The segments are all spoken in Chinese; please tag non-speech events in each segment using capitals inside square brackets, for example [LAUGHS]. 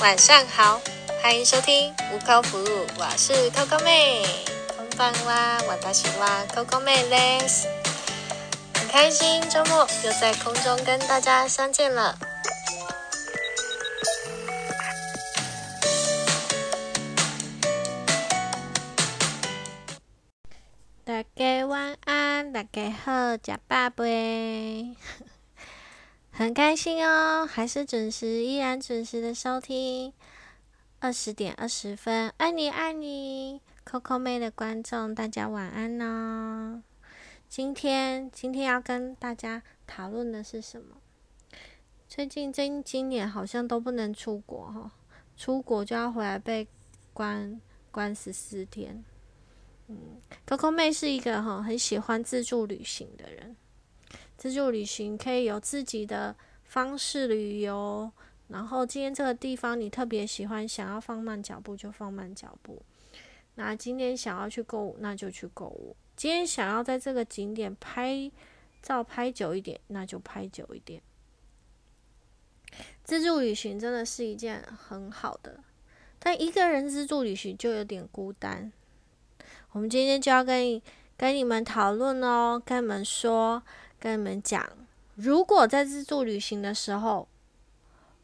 晚上好，欢迎收听无口服务，我是 Coco 妹。こんばんは、私は Coco 妹です。很开心周末又在空中跟大家相见了。大家晚安，大家好，假爸贝。 很开心哦，还是准时，依然准时的收听二十点二十分，爱你爱你，Coco 妹的观众，大家晚安哦。今天今天要跟大家讨论的是什么？最近今今年好像都不能出国哈，出国就要回来被关关十四天。嗯，Coco 妹是一个哈很喜欢自助旅行的人。自助旅行可以有自己的方式旅游，然后今天这个地方你特别喜欢，想要放慢脚步就放慢脚步。那今天想要去购物，那就去购物。今天想要在这个景点拍照拍久一点，那就拍久一点。自助旅行真的是一件很好的，但一个人自助旅行就有点孤单。我们今天就要跟跟你们讨论哦，跟你们说。跟你们讲，如果在自助旅行的时候，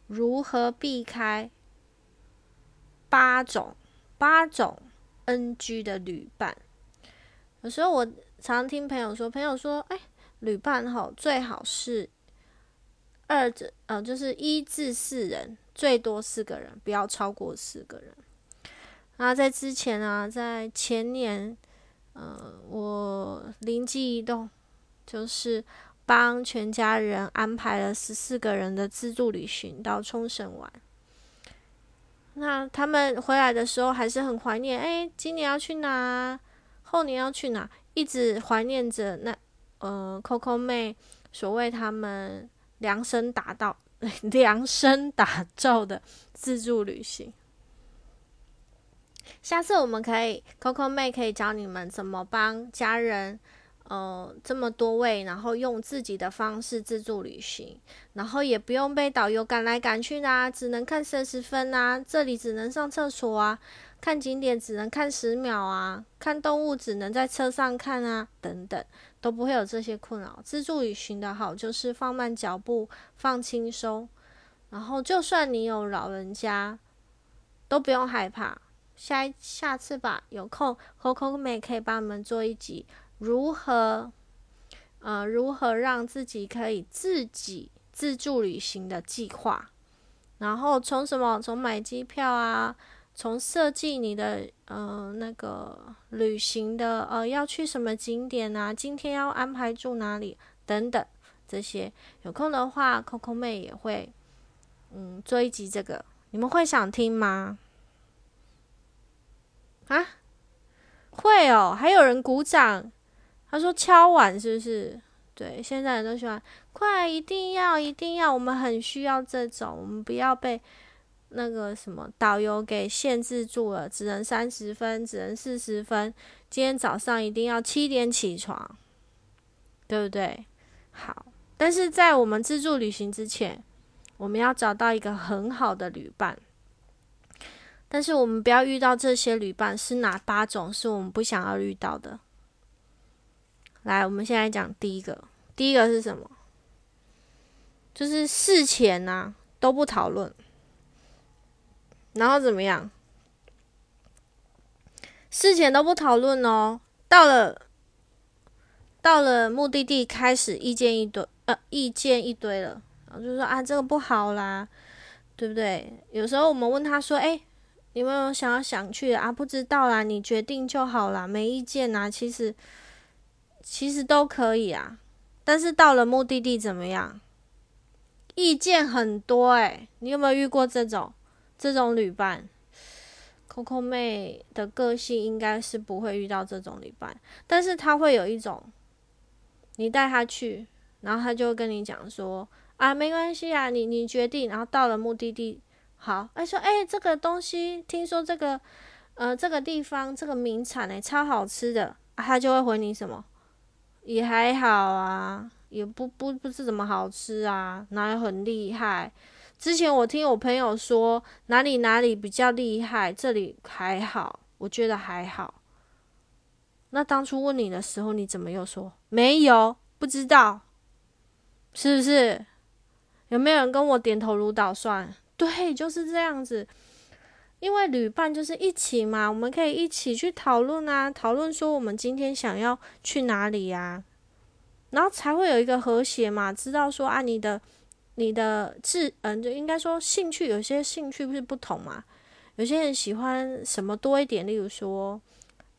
如何避开八种八种 NG 的旅伴？有时候我常听朋友说，朋友说，哎，旅伴吼最好是二至呃，就是一至四人，最多四个人，不要超过四个人。那在之前啊，在前年，呃，我灵机一动。就是帮全家人安排了十四个人的自助旅行到冲绳玩。那他们回来的时候还是很怀念，哎，今年要去哪？后年要去哪？一直怀念着那呃，Coco 妹所谓他们量身打造、[LAUGHS] 量身打造的自助旅行。下次我们可以，Coco 妹可以教你们怎么帮家人。呃，这么多位，然后用自己的方式自助旅行，然后也不用被导游赶来赶去啦，只能看三十分啊，这里只能上厕所啊，看景点只能看十秒啊，看动物只能在车上看啊，等等，都不会有这些困扰。自助旅行的好就是放慢脚步，放轻松，然后就算你有老人家，都不用害怕。下一下次吧，有空，Coco 妹可以帮你们做一集。如何，呃，如何让自己可以自己自助旅行的计划？然后从什么？从买机票啊，从设计你的呃那个旅行的呃要去什么景点啊？今天要安排住哪里等等这些。有空的话，Coco 妹也会嗯做一集这个，你们会想听吗？啊，会哦，还有人鼓掌。他说：“敲碗是不是？对，现在人都喜欢快，一定要，一定要，我们很需要这种，我们不要被那个什么导游给限制住了，只能三十分，只能四十分。今天早上一定要七点起床，对不对？好，但是在我们自助旅行之前，我们要找到一个很好的旅伴。但是我们不要遇到这些旅伴，是哪八种？是我们不想要遇到的。”来，我们现在讲第一个。第一个是什么？就是事前呐都不讨论，然后怎么样？事前都不讨论哦。到了到了目的地，开始意见一堆，呃，意见一堆了。然后就说啊，这个不好啦，对不对？有时候我们问他说：“哎，你有没有想要想去啊？”不知道啦，你决定就好啦，没意见啦。其实。其实都可以啊，但是到了目的地怎么样？意见很多诶，你有没有遇过这种这种旅伴？Coco 妹的个性应该是不会遇到这种旅伴，但是他会有一种，你带他去，然后他就会跟你讲说啊，没关系啊，你你决定，然后到了目的地，好，哎说哎，这个东西听说这个呃这个地方这个名产诶，超好吃的，他就会回你什么？也还好啊，也不不不是怎么好吃啊，哪有很厉害？之前我听我朋友说哪里哪里比较厉害，这里还好，我觉得还好。那当初问你的时候，你怎么又说没有？不知道，是不是？有没有人跟我点头如捣蒜？对，就是这样子。因为旅伴就是一起嘛，我们可以一起去讨论啊，讨论说我们今天想要去哪里呀，然后才会有一个和谐嘛。知道说啊，你的你的志嗯，就应该说兴趣，有些兴趣不是不同嘛。有些人喜欢什么多一点，例如说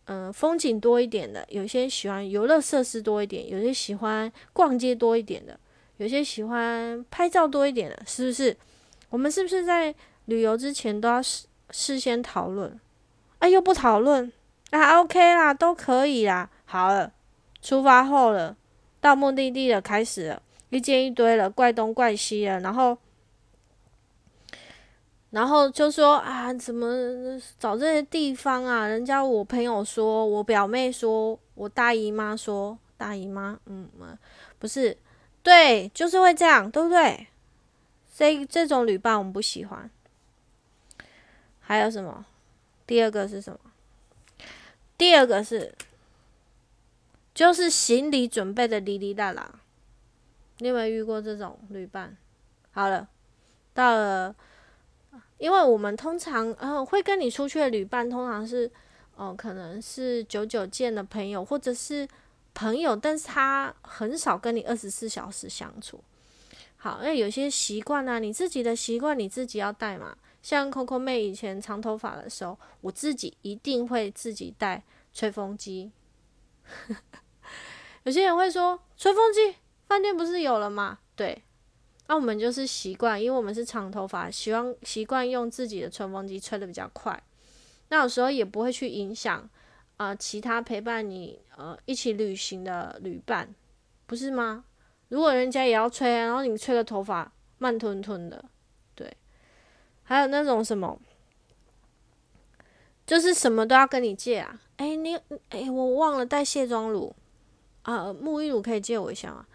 嗯，风景多一点的；有些人喜欢游乐设施多一点；有些喜欢逛街多一点的；有些喜欢拍照多一点的，是不是？我们是不是在旅游之前都要？事先讨论，哎，又不讨论啊？OK 啦，都可以啦。好了，出发后了，到目的地了，开始了，一件一堆了，怪东怪西了，然后，然后就说啊，怎么找这些地方啊？人家我朋友说，我表妹说，我大姨妈说，大姨妈，嗯，不是，对，就是会这样，对不对？这这种旅伴我们不喜欢。还有什么？第二个是什么？第二个是，就是行李准备的哩哩啦啦。你有没有遇过这种旅伴？好了，到了，因为我们通常呃会跟你出去的旅伴，通常是哦，可能是久久见的朋友，或者是朋友，但是他很少跟你二十四小时相处。好，那有些习惯啊，你自己的习惯你自己要带嘛。像 Coco 妹以前长头发的时候，我自己一定会自己带吹风机。[LAUGHS] 有些人会说，吹风机饭店不是有了吗？对，那我们就是习惯，因为我们是长头发，希望习惯用自己的吹风机吹的比较快。那有时候也不会去影响啊其他陪伴你呃一起旅行的旅伴，不是吗？如果人家也要吹，然后你吹个头发慢吞吞的。还有那种什么，就是什么都要跟你借啊！哎，你哎，我忘了带卸妆乳啊，沐浴乳可以借我一下吗？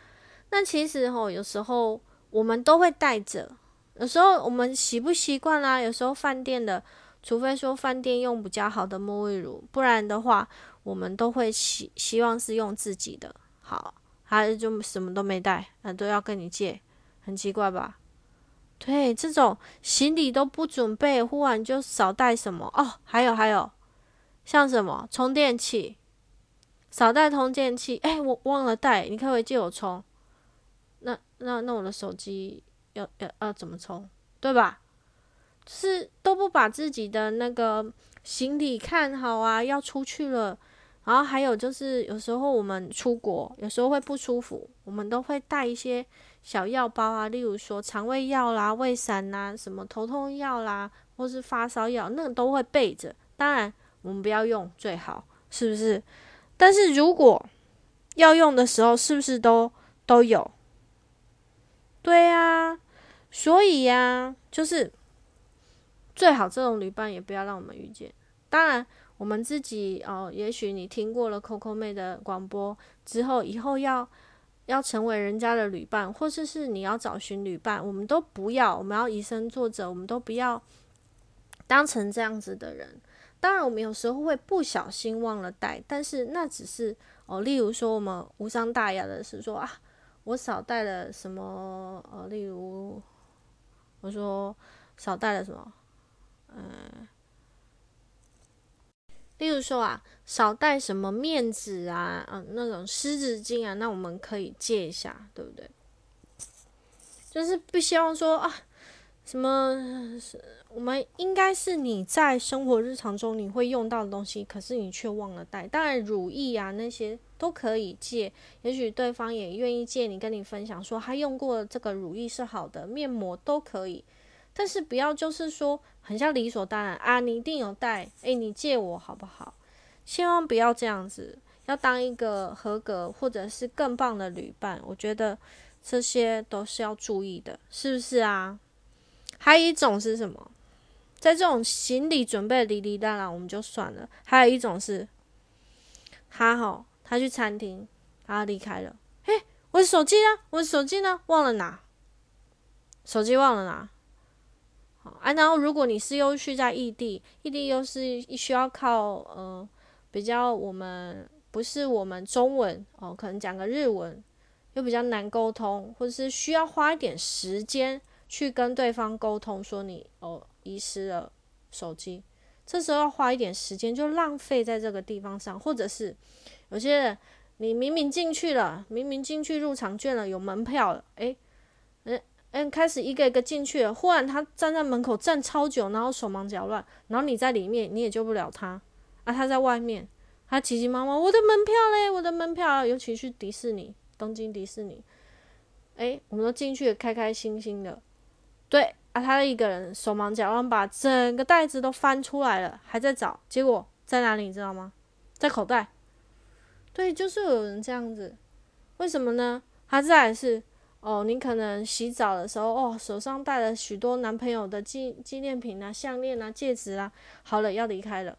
那其实吼，有时候我们都会带着，有时候我们习不习惯啦？有时候饭店的，除非说饭店用比较好的沐浴乳，不然的话，我们都会希希望是用自己的。好，还是就什么都没带，那都要跟你借，很奇怪吧？对，这种行李都不准备，忽然就少带什么哦？还有还有，像什么充电器，少带充电器。哎，我忘了带，你可不可以借我充？那那那我的手机要要要怎么充？对吧？是都不把自己的那个行李看好啊，要出去了。然后还有就是，有时候我们出国，有时候会不舒服，我们都会带一些。小药包啊，例如说肠胃药啦、胃散啦、什么头痛药啦，或是发烧药，那个都会备着。当然，我们不要用最好，是不是？但是如果要用的时候，是不是都都有？对呀，所以呀，就是最好这种旅伴也不要让我们遇见。当然，我们自己哦，也许你听过了 Coco 妹的广播之后，以后要。要成为人家的旅伴，或者是你要找寻旅伴，我们都不要。我们要以身作则，我们都不要当成这样子的人。当然，我们有时候会不小心忘了带，但是那只是哦。例如说，我们无伤大雅的是说啊，我少带了什么？呃，例如我说少带了什么？嗯。例如说啊，少带什么面纸啊，嗯，那种湿纸巾啊，那我们可以借一下，对不对？就是不希望说啊，什么，我们应该是你在生活日常中你会用到的东西，可是你却忘了带。当然，乳液啊那些都可以借，也许对方也愿意借你，跟你分享说他用过这个乳液是好的，面膜都可以。但是不要就是说很像理所当然啊，你一定有带，诶，你借我好不好？千万不要这样子，要当一个合格或者是更棒的旅伴。我觉得这些都是要注意的，是不是啊？还有一种是什么？在这种行李准备哩哩啦啦，我们就算了。还有一种是，他好，他去餐厅，他离开了，嘿，我的手机呢？我的手机呢？忘了拿，手机忘了拿。啊，然后如果你是又去在异地，异地又是需要靠呃比较我们不是我们中文哦，可能讲个日文又比较难沟通，或者是需要花一点时间去跟对方沟通，说你哦遗失了手机，这时候要花一点时间就浪费在这个地方上，或者是有些人你明明进去了，明明进去入场券了，有门票了，诶。嗯，开始一个一个进去。忽然他站在门口站超久，然后手忙脚乱，然后你在里面你也救不了他啊！他在外面，他急急忙忙，我的门票嘞，我的门票，尤其是迪士尼，东京迪士尼，诶，我们都进去开开心心的，对啊，他一个人手忙脚乱把整个袋子都翻出来了，还在找，结果在哪里你知道吗？在口袋。对，就是有人这样子，为什么呢？他在是。哦，你可能洗澡的时候，哦，手上带了许多男朋友的纪纪念品啊，项链啊，戒指啊，好了，要离开了，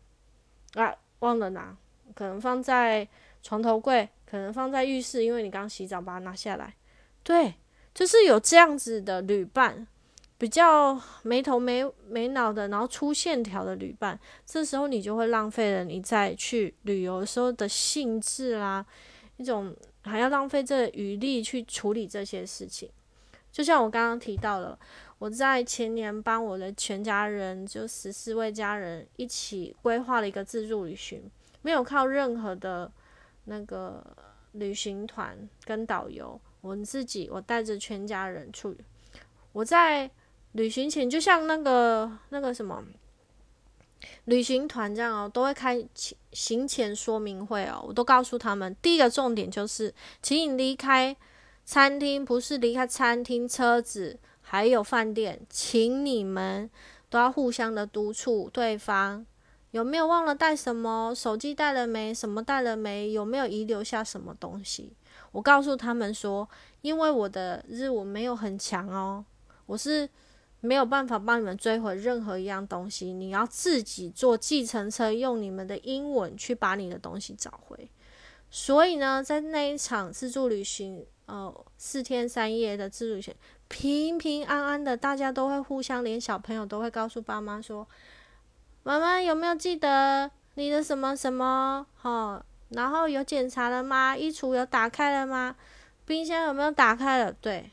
啊，忘了拿，可能放在床头柜，可能放在浴室，因为你刚洗澡把它拿下来，对，就是有这样子的旅伴，比较没头没没脑的，然后粗线条的旅伴，这时候你就会浪费了你在去旅游的时候的兴致啦，一种。还要浪费这余力去处理这些事情，就像我刚刚提到了，我在前年帮我的全家人，就十四位家人一起规划了一个自助旅行，没有靠任何的那个旅行团跟导游，我自己，我带着全家人去。我在旅行前，就像那个那个什么。旅行团这样哦，都会开行前说明会哦，我都告诉他们，第一个重点就是，请你离开餐厅，不是离开餐厅、车子还有饭店，请你们都要互相的督促对方有没有忘了带什么，手机带了没，什么带了没，有没有遗留下什么东西。我告诉他们说，因为我的日文没有很强哦，我是。没有办法帮你们追回任何一样东西，你要自己坐计程车，用你们的英文去把你的东西找回。所以呢，在那一场自助旅行，呃，四天三夜的自助旅行，平平安安的，大家都会互相，连小朋友都会告诉爸妈说：“妈妈有没有记得你的什么什么？哈，然后有检查了吗？衣橱有打开了吗？冰箱有没有打开了？”对，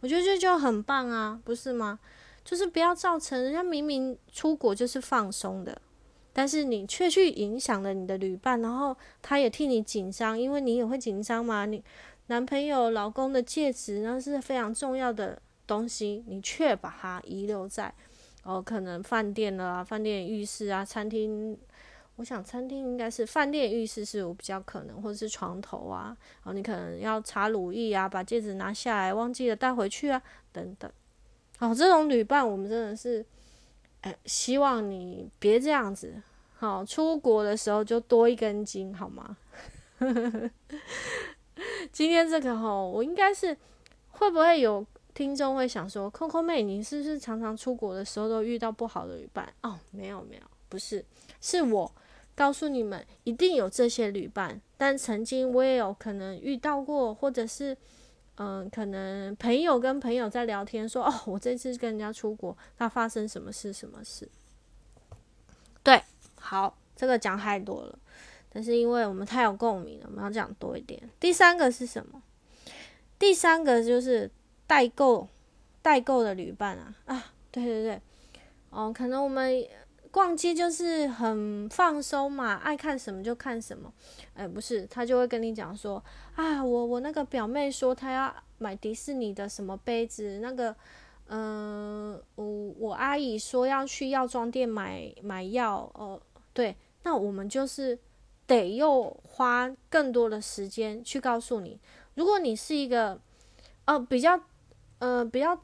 我觉得这就很棒啊，不是吗？就是不要造成人家明明出国就是放松的，但是你却去影响了你的旅伴，然后他也替你紧张，因为你也会紧张嘛。你男朋友、老公的戒指那是非常重要的东西，你却把它遗留在哦，可能饭店了，饭店浴室啊，餐厅。我想餐厅应该是饭店浴室是我比较可能，或者是床头啊，然后你可能要擦乳液啊，把戒指拿下来忘记了带回去啊，等等。哦，这种旅伴我们真的是，哎，希望你别这样子。好，出国的时候就多一根筋，好吗？[LAUGHS] 今天这个哈，我应该是会不会有听众会想说，Coco 妹，你是不是常常出国的时候都遇到不好的旅伴？哦，没有没有，不是，是我告诉你们，一定有这些旅伴，但曾经我也有可能遇到过，或者是。嗯，可能朋友跟朋友在聊天，说哦，我这次跟人家出国，那发生什么事？什么事？对，好，这个讲太多了，但是因为我们太有共鸣了，我们要讲多一点。第三个是什么？第三个就是代购，代购的旅伴啊啊，对对对，哦，可能我们。逛街就是很放松嘛，爱看什么就看什么。哎，不是，他就会跟你讲说啊，我我那个表妹说她要买迪士尼的什么杯子，那个，嗯，我我阿姨说要去药妆店买买药，哦，对，那我们就是得又花更多的时间去告诉你，如果你是一个，呃，比较，呃，比较。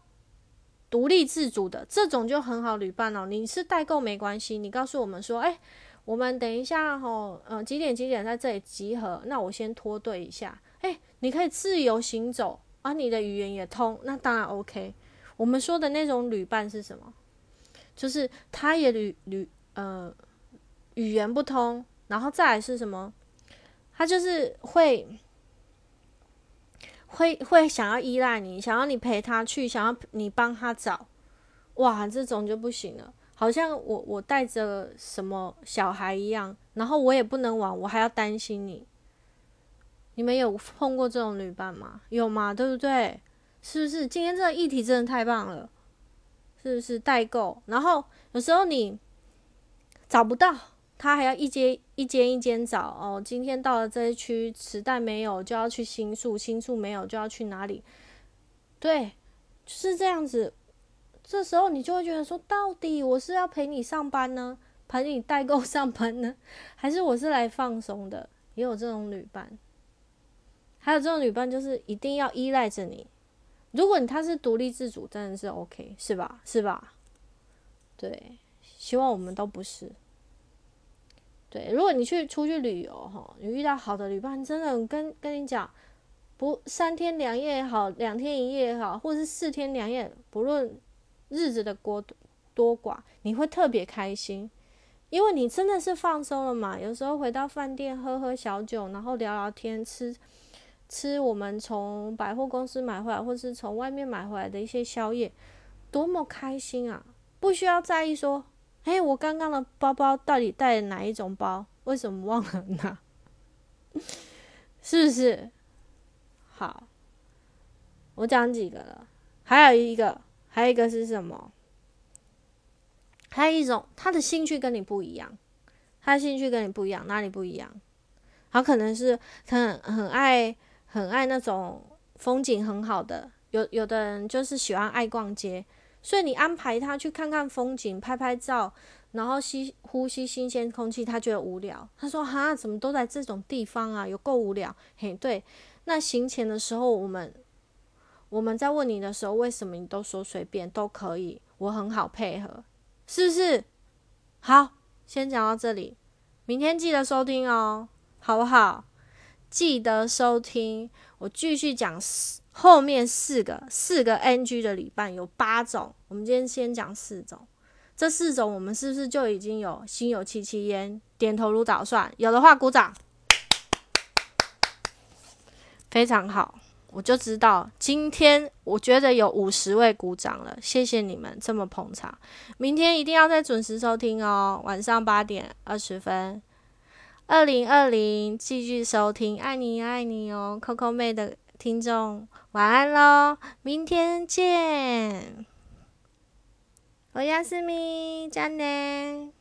独立自主的这种就很好旅伴哦。你是代购没关系，你告诉我们说，哎，我们等一下吼，呃，几点几点在这里集合？那我先拖队一下。哎，你可以自由行走，啊你的语言也通，那当然 OK。我们说的那种旅伴是什么？就是他也旅旅呃语言不通，然后再来是什么？他就是会。会会想要依赖你，想要你陪他去，想要你帮他找，哇，这种就不行了，好像我我带着什么小孩一样，然后我也不能玩，我还要担心你。你们有碰过这种女伴吗？有吗？对不对？是不是？今天这个议题真的太棒了，是不是代购？然后有时候你找不到，他还要一接一间一间找哦。今天到了这一区，磁带没有就要去新宿，新宿没有就要去哪里？对，就是这样子。这时候你就会觉得说，到底我是要陪你上班呢，陪你代购 [LAUGHS] 上班呢，还是我是来放松的？也有这种旅伴。还有这种女伴，就是一定要依赖着你。如果你他是独立自主，真的是 OK，是吧？是吧？对，希望我们都不是。对，如果你去出去旅游哈，你遇到好的旅伴，真的跟跟你讲，不三天两夜也好，两天一夜也好，或者是四天两夜，不论日子的多多寡，你会特别开心，因为你真的是放松了嘛。有时候回到饭店喝喝小酒，然后聊聊天，吃。吃我们从百货公司买回来，或是从外面买回来的一些宵夜，多么开心啊！不需要在意说，哎，我刚刚的包包到底带哪一种包？为什么忘了拿？是不是？好，我讲几个了，还有一个，还有一个是什么？还有一种，他的兴趣跟你不一样，他的兴趣跟你不一样，哪里不一样？他可能是很很爱。很爱那种风景很好的，有有的人就是喜欢爱逛街，所以你安排他去看看风景、拍拍照，然后吸呼吸新鲜空气，他觉得无聊。他说：“哈，怎么都在这种地方啊？有够无聊。[LAUGHS] ”嘿，对。那行前的时候，我们我们在问你的时候，为什么你都说随便都可以？我很好配合，是不是？好，先讲到这里，明天记得收听哦，好不好？记得收听，我继续讲后面四个四个 NG 的旅伴有八种，我们今天先讲四种。这四种我们是不是就已经有心有戚戚焉？点头如捣蒜，有的话鼓掌，非常好。我就知道今天我觉得有五十位鼓掌了，谢谢你们这么捧场。明天一定要再准时收听哦，晚上八点二十分。二零二零，继续收听，爱你爱你哦，Coco 妹的听众，晚安喽，明天见，我亚斯米，加内。